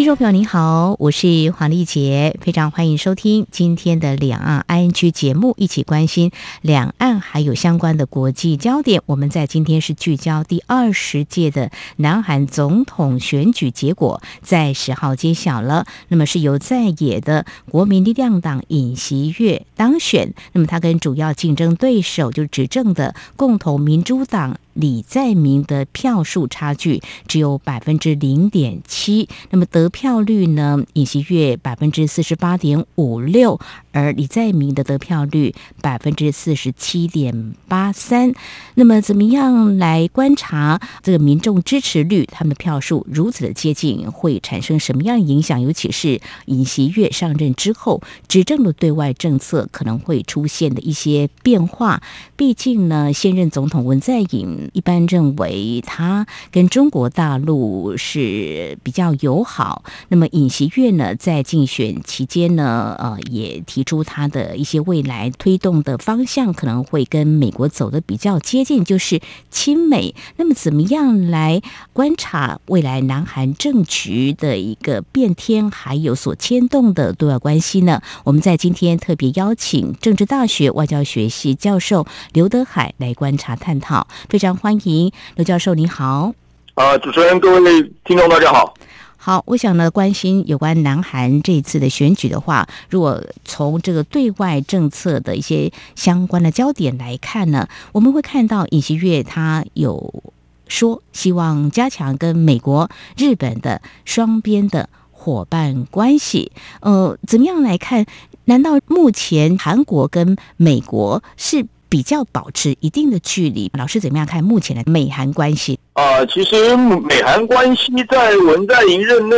听众朋友您好，我是黄丽杰，非常欢迎收听今天的两岸 ING 节目，一起关心两岸还有相关的国际焦点。我们在今天是聚焦第二十届的南韩总统选举结果，在十号揭晓了。那么是由在野的国民力量党尹锡悦当选，那么他跟主要竞争对手就是执政的共同民主党。李在明的票数差距只有百分之零点七，那么得票率呢？尹锡悦百分之四十八点五六，而李在明的得票率百分之四十七点八三。那么怎么样来观察这个民众支持率？他们的票数如此的接近，会产生什么样的影响？尤其是尹锡悦上任之后，执政的对外政策可能会出现的一些变化。毕竟呢，现任总统文在寅。一般认为他跟中国大陆是比较友好。那么尹锡悦呢，在竞选期间呢，呃，也提出他的一些未来推动的方向可能会跟美国走的比较接近，就是亲美。那么怎么样来观察未来南韩政局的一个变天，还有所牵动的对外关系呢？我们在今天特别邀请政治大学外交学系教授刘德海来观察探讨，非常。欢迎刘教授，你好。啊，主持人，各位听众，大家好。好，我想呢，关心有关南韩这次的选举的话，如果从这个对外政策的一些相关的焦点来看呢，我们会看到尹锡悦他有说希望加强跟美国、日本的双边的伙伴关系。呃，怎么样来看？难道目前韩国跟美国是？比较保持一定的距离，老师怎么样看目前的美韩关系？啊，其实美韩关系在文在寅任内，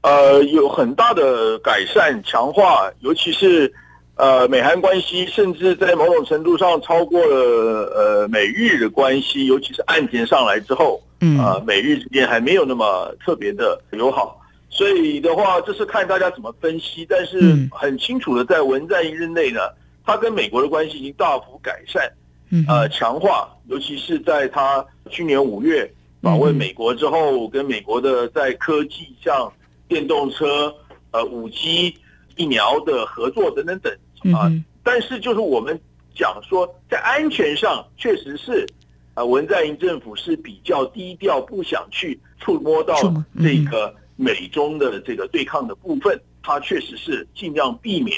呃，有很大的改善强化，尤其是呃，美韩关系甚至在某种程度上超过了呃美日的关系，尤其是岸田上来之后，嗯，啊，美日之间还没有那么特别的友好，所以的话，这是看大家怎么分析，但是很清楚的，在文在寅任内呢。他跟美国的关系已经大幅改善，呃，强化，尤其是在他去年五月访问美国之后，跟美国的在科技像电动车、呃，五 G、疫苗的合作等等等啊。但是就是我们讲说，在安全上确实是，啊，文在寅政府是比较低调，不想去触摸到这个美中的这个对抗的部分，他确实是尽量避免。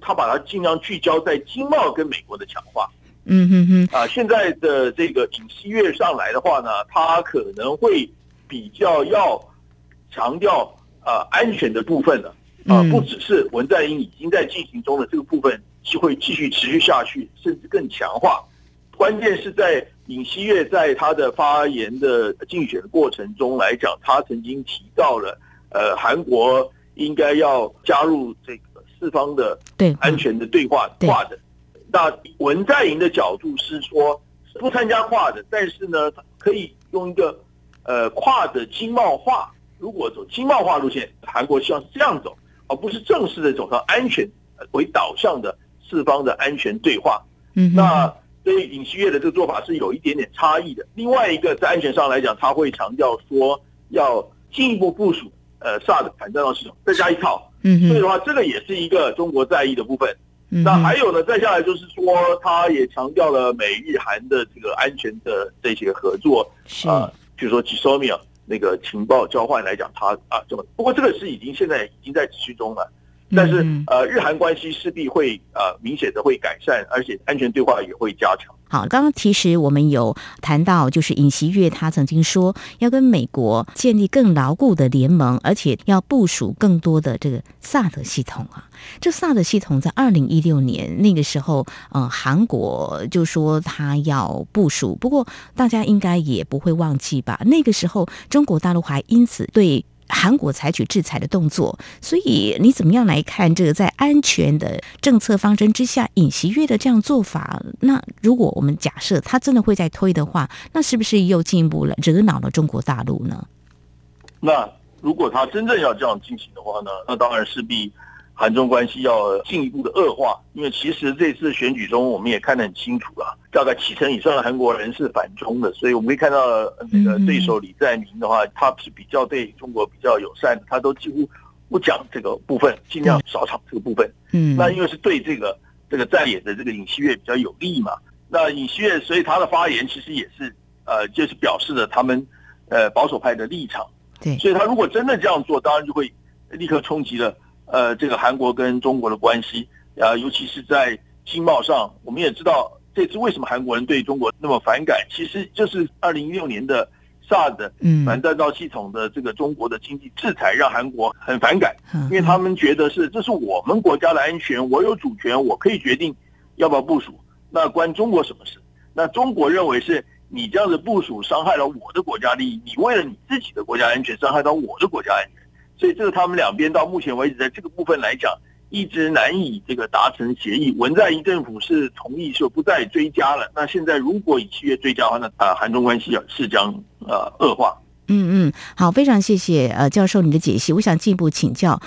他把它尽量聚焦在经贸跟美国的强化。嗯哼哼。啊，现在的这个尹锡悦上来的话呢，他可能会比较要强调啊安全的部分了。啊，不只是文在寅已经在进行中的这个部分，就会继续持续下去，甚至更强化。关键是在尹锡悦在他的发言的竞选的过程中来讲，他曾经提到了呃韩国应该要加入这。四方的对安全的对话跨的，那文在寅的角度是说不参加跨的，但是呢，可以用一个呃跨的经贸化。如果走经贸化路线，韩国希望是这样走，而不是正式的走上安全为导向的四方的安全对话。嗯，那对于尹锡悦的这个做法是有一点点差异的。另外一个在安全上来讲，他会强调说要进一步部署呃萨的反战斗系统，再加一套。所以的话，这个也是一个中国在意的部分。那还有呢，再下来就是说，他也强调了美日韩的这个安全的这些合作啊，比如说 g s o m i a 那个情报交换来讲，他啊这么。不过这个是已经现在已经在持续中了。但是呃，日韩关系势必会呃明显的会改善，而且安全对话也会加强。好，刚刚其实我们有谈到，就是尹锡悦他曾经说要跟美国建立更牢固的联盟，而且要部署更多的这个萨德系统啊。这萨德系统在二零一六年那个时候，呃，韩国就说他要部署，不过大家应该也不会忘记吧？那个时候中国大陆还因此对。韩国采取制裁的动作，所以你怎么样来看这个在安全的政策方针之下，尹锡悦的这样做法？那如果我们假设他真的会在推的话，那是不是又进一步了惹恼了中国大陆呢？那如果他真正要这样进行的话呢，那当然势必韩中关系要进一步的恶化。因为其实这次选举中，我们也看得很清楚了，大概七成以上的韩国人是反中的，所以我们可以看到那个对手李在明的话，他是比较对中国比较友善的，他都几乎不讲这个部分，尽量少讲这个部分。嗯，那因为是对这个这个在野的这个尹锡悦比较有利嘛。那尹锡悦，所以他的发言其实也是呃，就是表示了他们呃保守派的立场。对，所以他如果真的这样做，当然就会立刻冲击了呃这个韩国跟中国的关系啊，尤其是在经贸上。我们也知道这次为什么韩国人对中国那么反感，其实就是二零一六年的 SARS 反弹道系统的这个中国的经济制裁，让韩国很反感，因为他们觉得是这是我们国家的安全，我有主权，我可以决定要不要部署，那关中国什么事？那中国认为是。你这样的部署伤害了我的国家利益，你为了你自己的国家安全伤害到我的国家安全，所以这是他们两边到目前为止在这个部分来讲，一直难以这个达成协议。文在寅政府是同意说不再追加了，那现在如果以七月追加的话，那啊韩中关系啊是将呃恶化。嗯嗯，好，非常谢谢呃教授你的解析。我想进一步请教，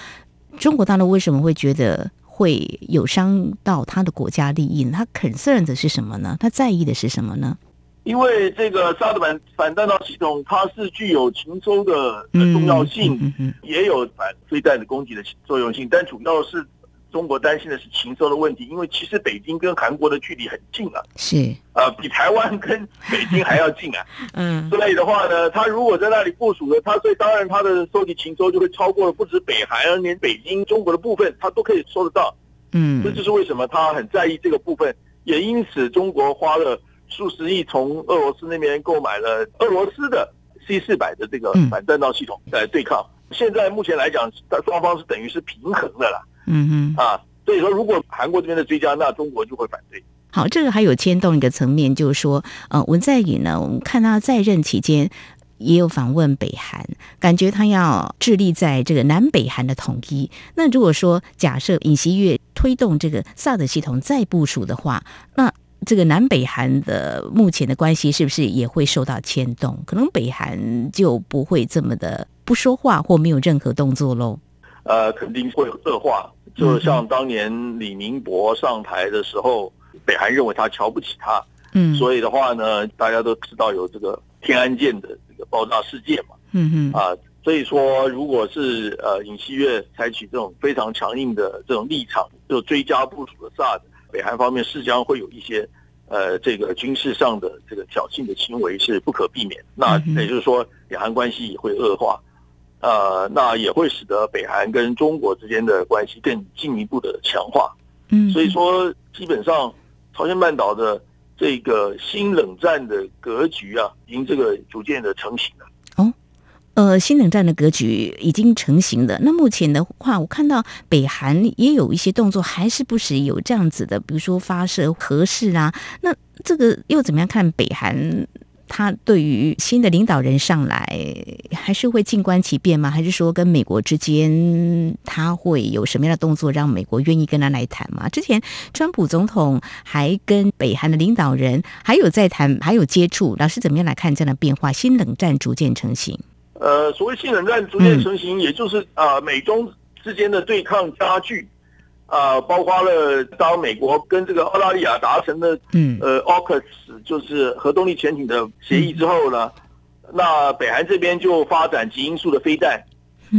中国大陆为什么会觉得会有伤到他的国家利益呢？他 concern 的是什么呢？他在意的是什么呢？因为这个萨德反反弹道系统，它是具有情收的重要性，也有反飞弹的攻击的作用性，但主要是中国担心的是情收的问题。因为其实北京跟韩国的距离很近啊，是。呃比台湾跟北京还要近啊，嗯，所以的话呢，他如果在那里部署了，他所以当然他的收集情收就会超过了不止北韩，连北京中国的部分，他都可以收得到，嗯，这就是为什么他很在意这个部分，也因此中国花了。数十亿从俄罗斯那边购买了俄罗斯的 C 四百的这个反弹道系统来对抗。现在目前来讲，双方是等于是平衡的啦。嗯哼，啊，所以说如果韩国这边的追加，那中国就会反对。好，这个还有牵动一个层面，就是说，呃，文在寅呢，我们看他在任期间也有访问北韩，感觉他要致力在这个南北韩的统一。那如果说假设尹锡悦推动这个萨德系统再部署的话，那这个南北韩的目前的关系是不是也会受到牵动？可能北韩就不会这么的不说话或没有任何动作喽。呃，肯定会恶化。就像当年李明博上台的时候，北韩认为他瞧不起他，嗯，所以的话呢，大家都知道有这个天安舰的这个爆炸事件嘛，嗯哼，啊，所以说如果是呃尹锡悦采取这种非常强硬的这种立场，就追加部署的 SARS。北韩方面是将会有一些，呃，这个军事上的这个挑衅的行为是不可避免。那也就是说，两韩关系也会恶化，呃，那也会使得北韩跟中国之间的关系更进一步的强化。嗯，所以说，基本上朝鲜半岛的这个新冷战的格局啊，已经这个逐渐的成型了。呃，新冷战的格局已经成型了。那目前的话，我看到北韩也有一些动作，还是不时有这样子的，比如说发射核试啊。那这个又怎么样看北韩？他对于新的领导人上来，还是会静观其变吗？还是说跟美国之间他会有什么样的动作，让美国愿意跟他来谈吗？之前川普总统还跟北韩的领导人还有在谈，还有接触。老师怎么样来看这样的变化？新冷战逐渐成型。呃，所谓新冷战逐渐成型，也就是啊，美中之间的对抗加剧，啊，包括了当美国跟这个澳大利亚达成的，嗯，呃，AUKUS 就是核动力潜艇的协议之后呢，那北韩这边就发展极音速的飞弹，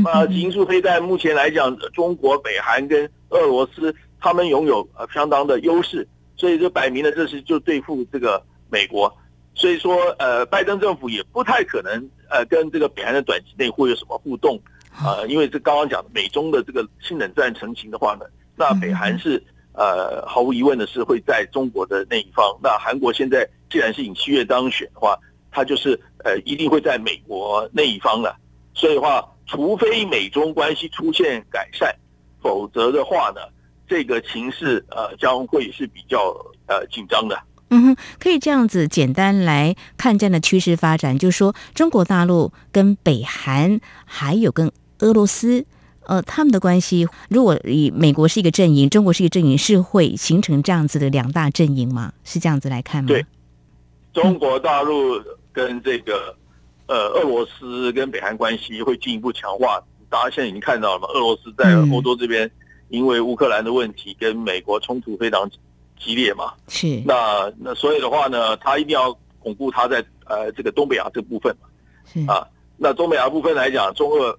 那极音速飞弹目前来讲，中国、北韩跟俄罗斯他们拥有呃相当的优势，所以就摆明了这是就对付这个美国。所以说，呃，拜登政府也不太可能，呃，跟这个北韩的短期内会有什么互动，啊，因为这刚刚讲的美中的这个新冷战成型的话呢，那北韩是，呃，毫无疑问的是会在中国的那一方。那韩国现在既然是尹锡悦当选的话，他就是，呃，一定会在美国那一方了。所以的话，除非美中关系出现改善，否则的话呢，这个情势，呃，将会是比较，呃，紧张的。嗯哼，可以这样子简单来看这样的趋势发展，就是说中国大陆跟北韩还有跟俄罗斯，呃，他们的关系，如果以美国是一个阵营，中国是一个阵营，是会形成这样子的两大阵营吗？是这样子来看吗？对，中国大陆跟这个呃，俄罗斯跟北韩关系会进一步强化。大家现在已经看到了嘛，俄罗斯在欧洲这边因为乌克兰的问题跟美国冲突非常激烈嘛。是。那那所以的话呢，他一定要巩固他在呃这个东北亚这部分嘛。是。啊，那东北亚部分来讲，中俄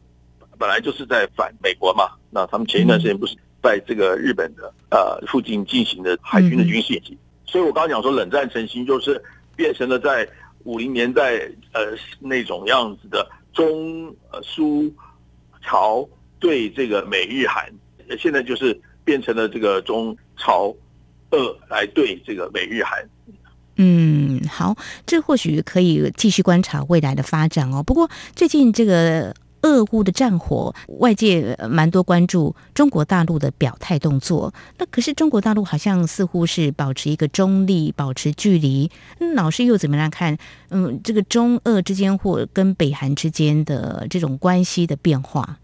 本来就是在反美国嘛。那他们前一段时间不是在这个日本的呃附近进行的海军的军事演习。所以我刚刚讲说，冷战成型就是变成了在。五零年代，呃，那种样子的中呃苏朝对这个美日韩，现在就是变成了这个中朝俄来对这个美日韩。嗯，好，这或许可以继续观察未来的发展哦。不过最近这个。俄乌的战火，外界蛮多关注中国大陆的表态动作。那可是中国大陆好像似乎是保持一个中立，保持距离。老师又怎么样看？嗯，这个中俄之间或跟北韩之间的这种关系的变化？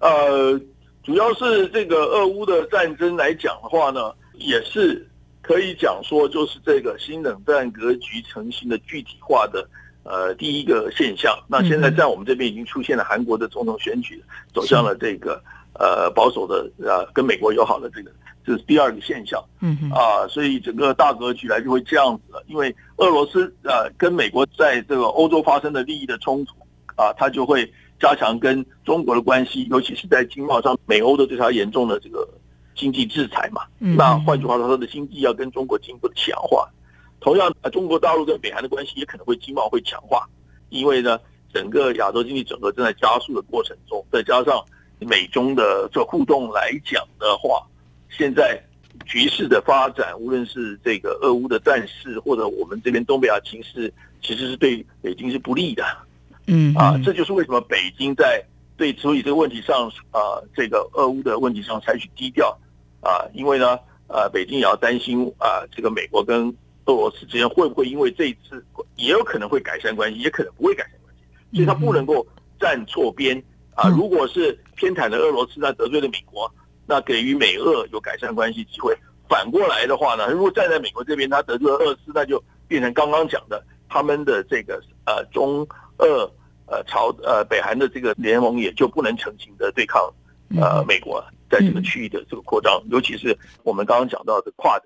呃，主要是这个俄乌的战争来讲的话呢，也是可以讲说，就是这个新冷战格局成型的具体化的。呃，第一个现象，那现在在我们这边已经出现了韩国的总统选举走向了这个呃保守的呃跟美国友好的这个，这是第二个现象。嗯啊，所以整个大格局来就会这样子了，因为俄罗斯呃跟美国在这个欧洲发生的利益的冲突啊，它就会加强跟中国的关系，尤其是在经贸上，美欧的对它严重的这个经济制裁嘛。那换句话说，它的经济要跟中国进一步的强化。同样，呃，中国大陆跟北韩的关系也可能会经贸会强化，因为呢，整个亚洲经济整合正在加速的过程中，再加上美中的这互动来讲的话，现在局势的发展，无论是这个俄乌的战事，或者我们这边东北亚情势，其实是对北京是不利的。嗯，啊，这就是为什么北京在对处理这个问题上，啊，这个俄乌的问题上采取低调，啊，因为呢，呃，北京也要担心啊，这个美国跟俄罗斯之间会不会因为这一次也有可能会改善关系，也可能不会改善关系，所以他不能够站错边啊。如果是偏袒的俄罗斯，那得罪了美国，那给予美俄有改善关系机会。反过来的话呢，如果站在美国这边，他得罪了俄罗斯，那就变成刚刚讲的他们的这个呃中俄呃朝呃北韩的这个联盟也就不能成型的对抗呃美国在这个区域的这个扩张，尤其是我们刚刚讲到的跨的。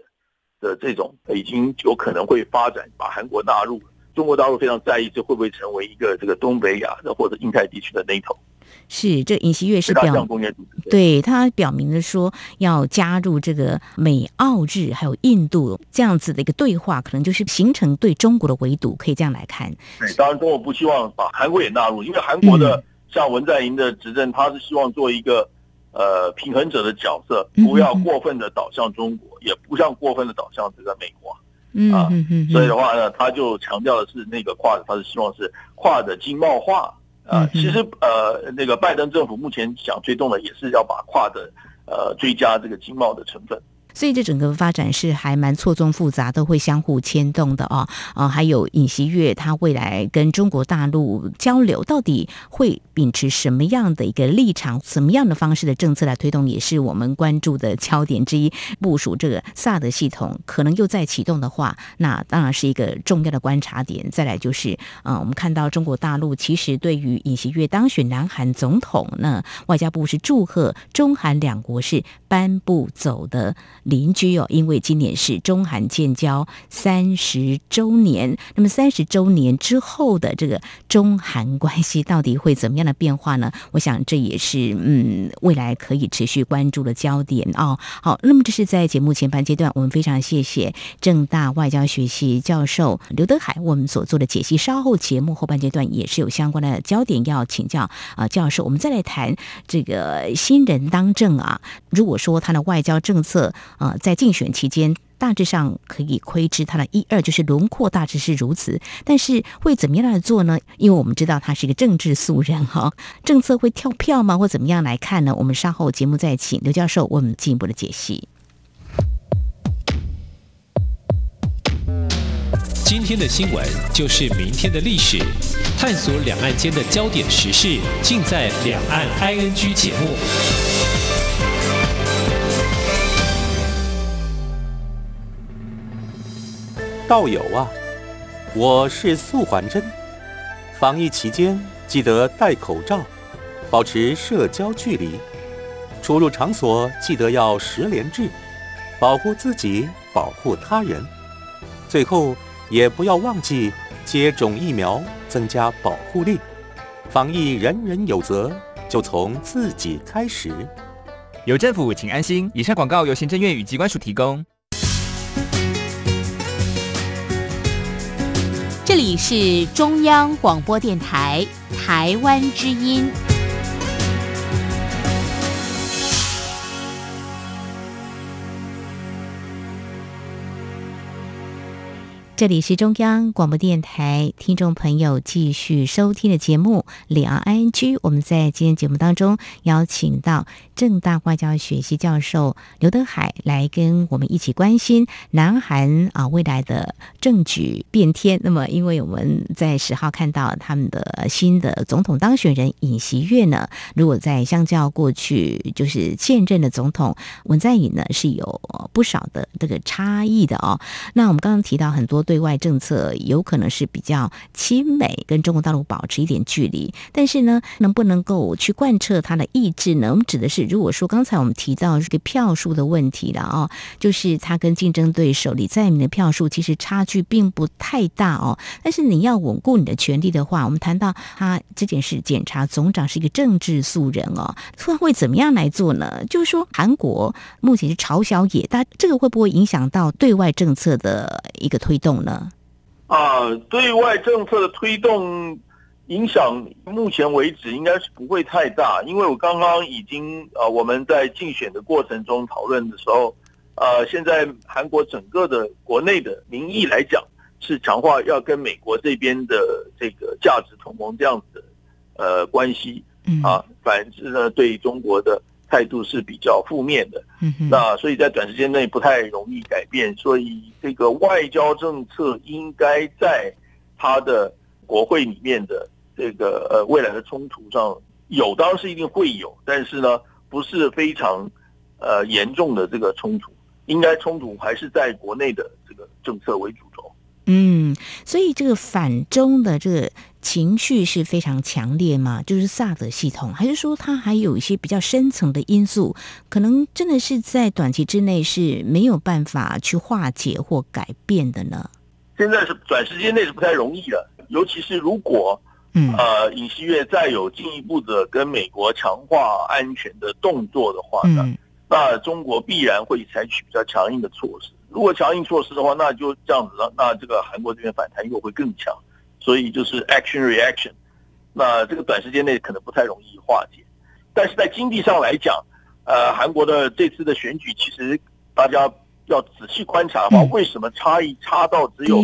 的这种已经有可能会发展，把韩国纳入中国大陆非常在意，这会不会成为一个这个东北亚的或者印太地区的 NATO？是，这尹锡悦是表对他表明了说要加入这个美澳日还有印度这样子的一个对话，可能就是形成对中国的围堵，可以这样来看。对，当然中国不希望把韩国也纳入，因为韩国的像文在寅的执政，他是希望做一个。呃，平衡者的角色，不要过分的导向中国，也不像过分的导向这个美国啊。所以的话呢，他就强调的是那个跨，他是希望是跨的经贸化啊。其实呃，那个拜登政府目前想推动的也是要把跨的呃追加这个经贸的成分。所以这整个发展是还蛮错综复杂，都会相互牵动的哦。啊，还有尹锡悦他未来跟中国大陆交流，到底会秉持什么样的一个立场，什么样的方式的政策来推动，也是我们关注的焦点之一。部署这个萨德系统可能又在启动的话，那当然是一个重要的观察点。再来就是，啊，我们看到中国大陆其实对于尹锡悦当选南韩总统，那外交部是祝贺中韩两国是颁布走的。邻居哦，因为今年是中韩建交三十周年，那么三十周年之后的这个中韩关系到底会怎么样的变化呢？我想这也是嗯未来可以持续关注的焦点哦。好，那么这是在节目前半阶段，我们非常谢谢正大外交学系教授刘德海我们所做的解析。稍后节目后半阶段也是有相关的焦点要请教啊教授，我们再来谈这个新人当政啊。如果说他的外交政策，啊，在竞选期间，大致上可以窥知他的一二，就是轮廓大致是如此。但是会怎么样来做呢？因为我们知道他是一个政治素人哈，政策会跳票吗？或怎么样来看呢？我们稍后节目再请刘教授为我们进一步的解析。今天的新闻就是明天的历史，探索两岸间的焦点时事，尽在《两岸 ING》节目。道友啊，我是素还真，防疫期间记得戴口罩，保持社交距离，出入场所记得要十连制，保护自己，保护他人。最后也不要忘记接种疫苗，增加保护力。防疫人人有责，就从自己开始。有政府，请安心。以上广告由行政院与机关署提供。你是中央广播电台台湾之音。这里是中央广播电台，听众朋友继续收听的节目《李昂 I N G》。我们在今天节目当中邀请到正大外交学系教授刘德海来跟我们一起关心南韩啊未来的政局变天。那么，因为我们在十号看到他们的新的总统当选人尹锡悦呢，如果在相较过去就是现任的总统文在寅呢，是有不少的这个差异的哦。那我们刚刚提到很多。对外政策有可能是比较亲美，跟中国大陆保持一点距离，但是呢，能不能够去贯彻他的意志呢？我们指的是，如果说刚才我们提到这个票数的问题了哦，就是他跟竞争对手李在明的票数其实差距并不太大哦，但是你要稳固你的权利的话，我们谈到他这件事，检察总长是一个政治素人哦，他会怎么样来做呢？就是说，韩国目前是朝小野大，这个会不会影响到对外政策的一个推动？呢？啊，对外政策的推动影响，目前为止应该是不会太大，因为我刚刚已经呃，我们在竞选的过程中讨论的时候，呃，现在韩国整个的国内的民意来讲，是强化要跟美国这边的这个价值同盟这样子的呃关系，啊，反之呢，对中国的。态度是比较负面的，嗯那所以在短时间内不太容易改变，所以这个外交政策应该在他的国会里面的这个呃未来的冲突上有，当然是一定会有，但是呢不是非常呃严重的这个冲突，应该冲突还是在国内的这个政策为主轴。嗯，所以这个反中的这个情绪是非常强烈吗？就是萨德系统，还是说它还有一些比较深层的因素，可能真的是在短期之内是没有办法去化解或改变的呢？现在是短时间内是不太容易的，尤其是如果嗯呃尹锡悦再有进一步的跟美国强化安全的动作的话呢，那中国必然会采取比较强硬的措施。如果强硬措施的话，那就这样子了。那这个韩国这边反弹又会更强，所以就是 action reaction。那这个短时间内可能不太容易化解。但是在经济上来讲，呃，韩国的这次的选举，其实大家要仔细观察的话，为什么差异差到只有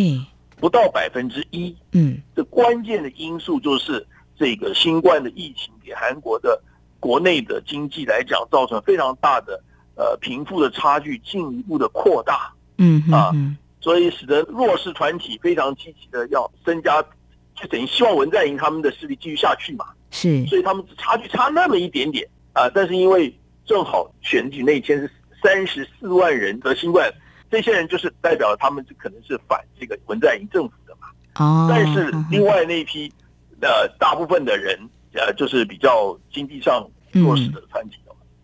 不到百分之一？嗯，这关键的因素就是这个新冠的疫情给韩国的国内的经济来讲，造成非常大的呃贫富的差距进一步的扩大。嗯啊，所以使得弱势团体非常积极的要增加，就等于希望文在寅他们的势力继续下去嘛。是，所以他们差距差那么一点点啊，但是因为正好选举那一天是三十四万人得新冠，这些人就是代表他们就可能是反这个文在寅政府的嘛。哦，但是另外那一批呃大部分的人呃就是比较经济上弱势的团体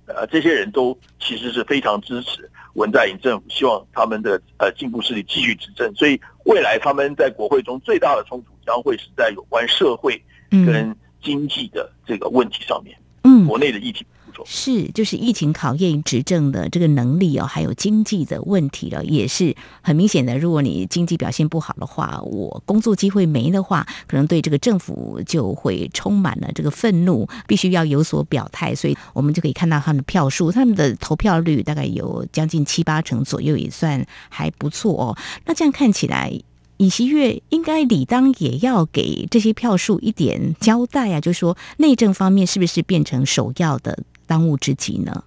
呃这些人都其实是非常支持。文在寅政府希望他们的呃进步势力继续执政，所以未来他们在国会中最大的冲突将会是在有关社会跟经济的这个问题上面，嗯，国内的议题。是，就是疫情考验执政的这个能力哦，还有经济的问题了，也是很明显的。如果你经济表现不好的话，我工作机会没的话，可能对这个政府就会充满了这个愤怒，必须要有所表态。所以我们就可以看到他们的票数，他们的投票率大概有将近七八成左右，也算还不错哦。那这样看起来，尹锡悦应该理当也要给这些票数一点交代啊，就说内政方面是不是变成首要的？当务之急呢？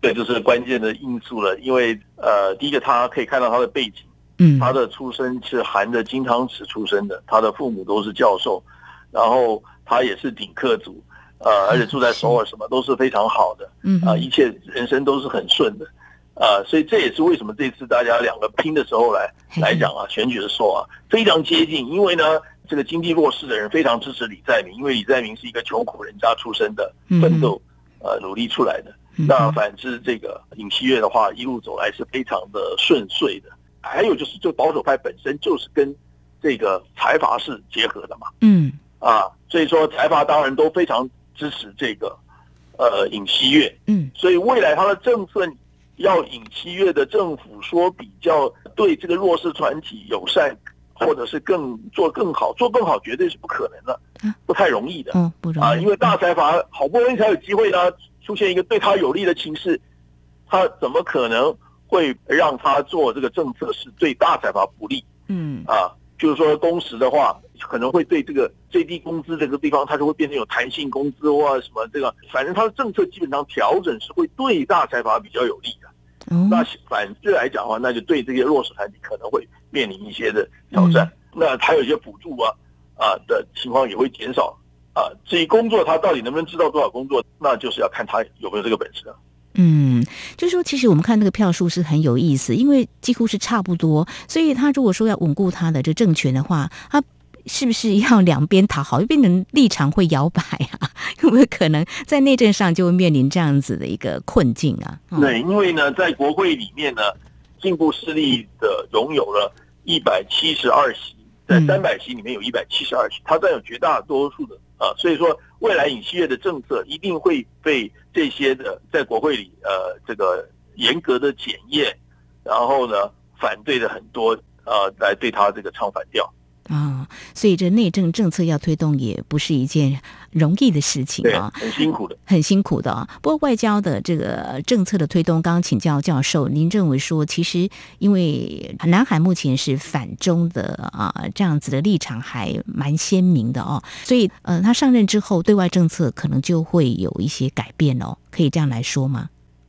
对，就是关键的因素了。因为呃，第一个他可以看到他的背景，嗯，他的出身是含着金汤匙出生的，他的父母都是教授，然后他也是顶客族，呃，而且住在首尔，什么都是非常好的，嗯啊，一切人生都是很顺的，啊，所以这也是为什么这次大家两个拼的时候来来讲啊，选举的时候啊，非常接近，因为呢，这个经济弱势的人非常支持李在明，因为李在明是一个穷苦人家出身的嗯奋斗呃努力出来的。嗯那反之，这个尹锡悦的话，一路走来是非常的顺遂的。还有就是，就保守派本身就是跟这个财阀是结合的嘛，嗯。啊，所以说财阀当然都非常支持这个呃尹锡悦，嗯。所以未来他的政策要尹锡悦的政府说比较对这个弱势团体友善，或者是更做更好，做更好绝对是不可能的。啊，不太容易的。哦不容易啊，因为大财阀好不容易才有机会呢，出现一个对他有利的情势，他怎么可能会让他做这个政策是对大财阀不利嗯啊？就是说工时的话，可能会对这个最低工资这个地方，它就会变成有弹性工资或什么这个，反正它的政策基本上调整是会对大财阀比较有利的。哦那反之来讲的话，那就对这些弱势团体可能会面临一些的挑战。那还有一些补助啊啊的情况也会减少啊。至于工作，他到底能不能知道多少工作，那就是要看他有没有这个本事了。嗯，就是说，其实我们看那个票数是很有意思，因为几乎是差不多，所以他如果说要稳固他的这政权的话，他是不是要两边讨好，就变成立场会摇摆啊？有没有可能在内政上就会面临这样子的一个困境啊？嗯对，因为呢，在国会里面呢，进步势力的拥有了一百七十二席，在嗯三百席里面有一百七十二席，他占有绝大多数的啊，所以说未来尹锡悦的政策一定会被这些的在国会里呃这个严格的检验，然后呢反对的很多呃来对他这个唱反调。啊、所以这内政政策要推动也不是一件容易的事情，啊。很辛苦的。很辛苦的啊。不过外交的这个政策的推动，刚刚请教教授，您认为说，其实因为南海目前是反中的啊，这样子的立场还蛮鲜明的哦，所以呃，他上任之后，对外政策可能就会有一些改变哦，可以这样来说吗？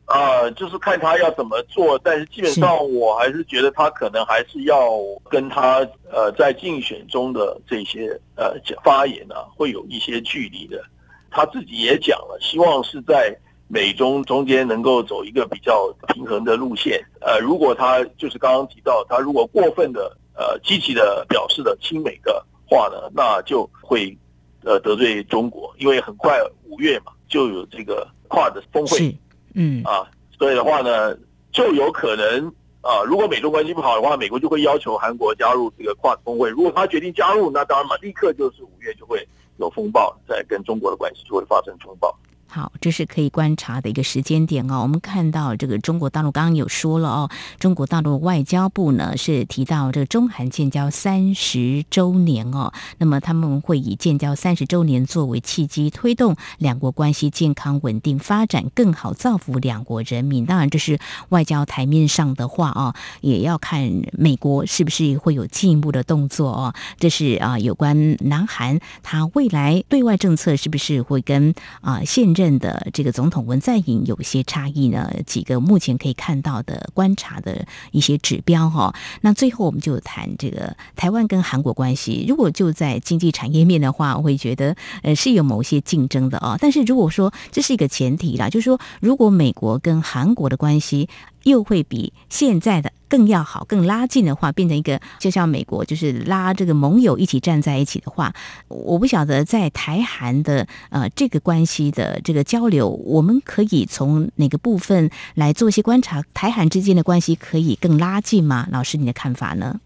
啊，就是看他要怎么做，但是基本上我还是觉得他可能还是要跟他呃在竞选中的这些呃发言啊，会有一些距离的。他自己也讲了，希望是在美中中间能够走一个比较平衡的路线。呃，如果他就是刚刚提到，他如果过分的呃积极的表示的亲美的话呢，那就会呃得罪中国，因为很快五月嘛就有这个跨的峰会。嗯啊，所以的话呢，就有可能啊，如果美中关系不好的话，美国就会要求韩国加入这个跨峰会。如果他决定加入，那当然嘛，立刻就是五月就会有风暴，在跟中国的关系就会发生风暴。好，这是可以观察的一个时间点哦。我们看到这个中国大陆刚刚有说了哦，中国大陆外交部呢是提到这个中韩建交三十周年哦，那么他们会以建交三十周年作为契机，推动两国关系健康稳定发展，更好造福两国人民。当然，这是外交台面上的话哦，也要看美国是不是会有进一步的动作哦。这是啊，有关南韩它未来对外政策是不是会跟啊现任的这个总统文在寅有一些差异呢？几个目前可以看到的观察的一些指标哈、那最后我们就谈这个台湾跟韩国关系。如果就在经济产业面的话，我会觉得呃是有某些竞争的啊。但是如果说这是一个前提啦，就是说如果美国跟韩国的关系又会比现在的更要好、更拉近的话，变成一个就像美国就是拉这个盟友一起站在一起的话，我不晓得在台韩的呃这个关系的这个交流，我们可以从哪个部分来做一些观察？台韩之间的关系可以更拉近吗？老师，你的看法呢？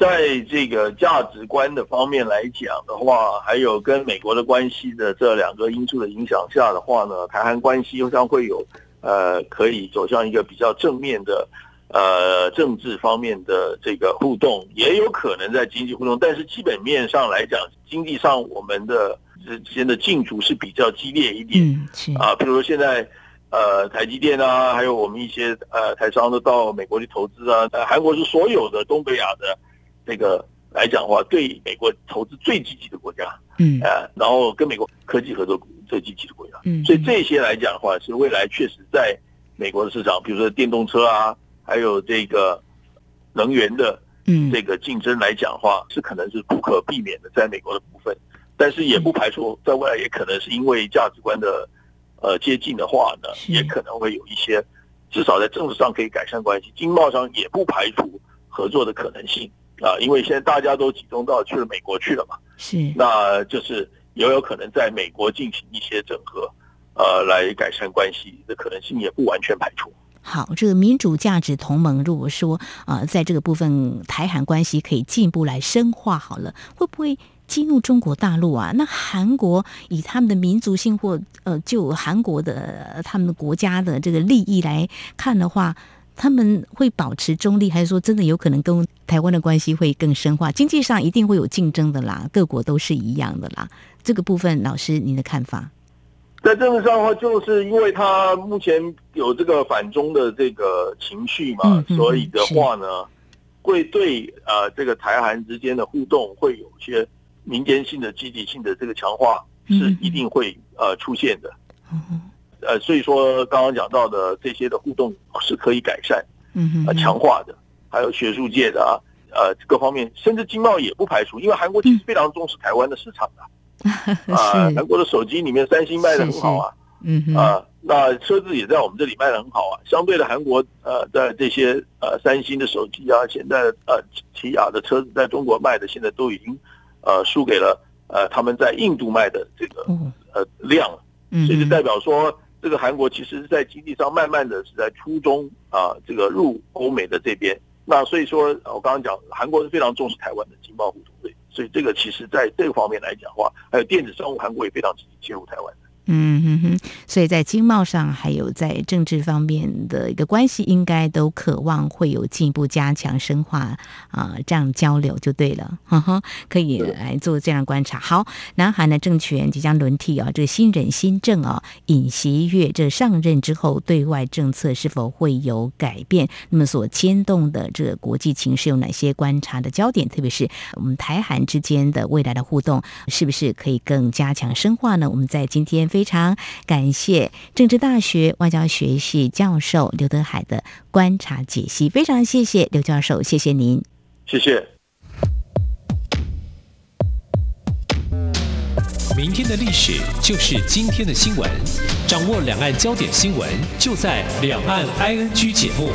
在这个价值观的方面来讲的话，还有跟美国的关系的这两个因素的影响下的话呢，台韩关系又将会有呃可以走向一个比较正面的呃政治方面的这个互动，也有可能在经济互动，但是基本面上来讲，经济上我们的之间的竞逐是比较激烈一点。嗯，是。啊，比如说现在呃台积电啊，还有我们一些呃台商都到美国去投资啊，呃韩国是所有的东北亚的这个来讲的话，对美国投资最积极的国家，嗯。呃，然后跟美国科技合作最积极的国家，嗯，所以这些来讲的话，是未来确实在美国的市场，比如说电动车啊，还有这个能源的嗯。这个竞争来讲的话，是可能是不可避免的，在美国的部分，但是也不排除在未来也可能是因为价值观的呃接近的话呢，也可能会有一些至少在政治上可以改善关系，经贸上也不排除合作的可能性。啊，因为现在大家都集中到去了美国去了嘛，是，那就是也有可能在美国进行一些整合，呃，来改善关系的可能性也不完全排除。好，这个民主价值同盟，如果说呃，在这个部分台韩关系可以进一步来深化，好了，会不会激怒中国大陆啊？那韩国以他们的民族性或呃，就韩国的他们的国家的这个利益来看的话，他们会保持中立，还是说真的有可能跟台湾的关系会更深化？经济上一定会有竞争的啦，各国都是一样的啦。这个部分，老师您的看法？在政治上的话，就是因为他目前有这个反中的这个情绪嘛，所以的话呢，会对呃这个台韩之间的互动会有些民间性的积极性的这个强化，是一定会呃出现的。呃，所以说刚刚讲到的这些的互动是可以改善，嗯呃强化的，还有学术界的啊，呃各方面，甚至经贸也不排除，因为韩国其实非常重视台湾的市场的。啊，韩国的手机里面，三星卖的很好啊，嗯啊，那车子也在我们这里卖的很好啊。相对的，韩国呃，在这些呃三星的手机啊，现在呃起亚的车子在中国卖的，现在都已经呃输给了呃他们在印度卖的这个呃量，所以就代表说，这个韩国其实是在经济上慢慢的是在初中啊这个入欧美的这边。那所以说，我刚刚讲，韩国是非常重视台湾的经贸互动对。所以这个其实在这个方面来讲的话，还有电子商务，韩国也非常积极介入台湾。嗯哼哼，所以在经贸上，还有在政治方面的一个关系，应该都渴望会有进一步加强深化啊，这样交流就对了，哈哈，可以来做这样观察。好，南韩的政权即将轮替啊，这个新人新政啊，尹锡悦这上任之后，对外政策是否会有改变？那么所牵动的这个国际情势有哪些观察的焦点？特别是我们台韩之间的未来的互动，是不是可以更加强深化呢？我们在今天。非常感谢政治大学外交学系教授刘德海的观察解析，非常谢谢刘教授，谢谢您，谢谢。明天的历史就是今天的新闻，掌握两岸焦点新闻，就在《两岸 ING》节目。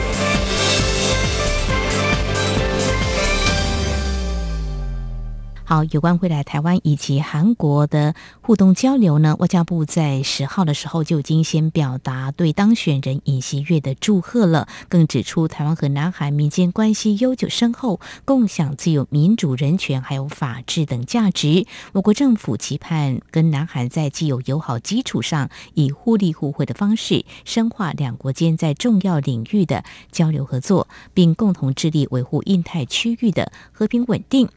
好，有关未来台湾以及韩国的互动交流呢？外交部在十号的时候就已经先表达对当选人尹锡悦的祝贺了，更指出台湾和南韩民间关系悠久深厚，共享自由、民主、人权还有法治等价值。我国政府期盼跟南韩在既有友好基础上，以互利互惠的方式深化两国间在重要领域的交流合作，并共同致力维护印太区域的和平稳定。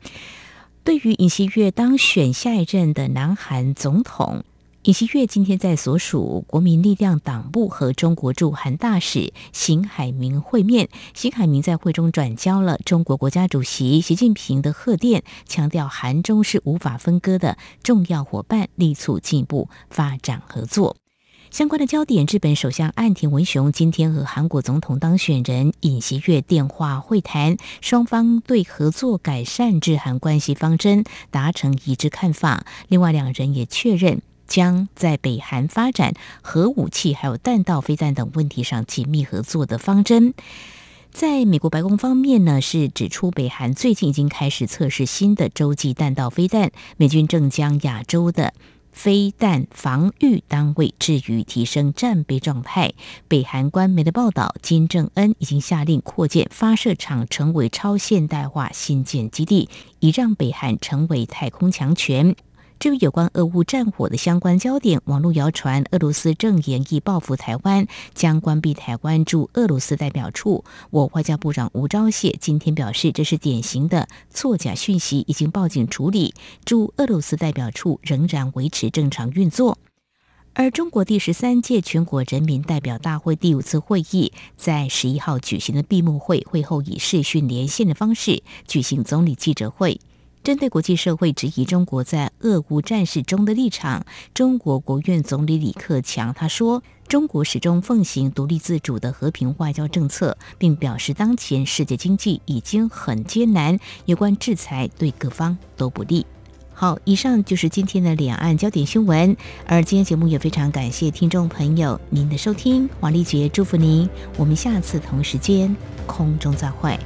对于尹锡悦当选下一任的南韩总统，尹锡悦今天在所属国民力量党部和中国驻韩大使邢海明会面。邢海明在会中转交了中国国家主席习近平的贺电，强调韩中是无法分割的重要伙伴，力促进步发展合作。相关的焦点，日本首相岸田文雄今天和韩国总统当选人尹锡悦电话会谈，双方对合作改善日韩关系方针达成一致看法。另外，两人也确认将在北韩发展核武器、还有弹道飞弹等问题上紧密合作的方针。在美国白宫方面呢，是指出北韩最近已经开始测试新的洲际弹道飞弹，美军正将亚洲的。飞弹防御单位置于提升战备状态。北韩官媒的报道，金正恩已经下令扩建发射场，成为超现代化新建基地，以让北韩成为太空强权。至于有关俄乌战火的相关焦点，网络谣传俄罗斯正研议报复台湾，将关闭台湾驻俄罗斯代表处。我外交部长吴钊燮今天表示，这是典型的错假讯息，已经报警处理，驻俄罗斯代表处仍然维持正常运作。而中国第十三届全国人民代表大会第五次会议在十一号举行的闭幕会，会后以视讯连线的方式举行总理记者会。针对国际社会质疑中国在俄乌战事中的立场，中国国务院总理李克强他说：“中国始终奉行独立自主的和平外交政策，并表示当前世界经济已经很艰难，有关制裁对各方都不利。”好，以上就是今天的两岸焦点新闻。而今天节目也非常感谢听众朋友您的收听，王丽杰祝福您，我们下次同时间空中再会。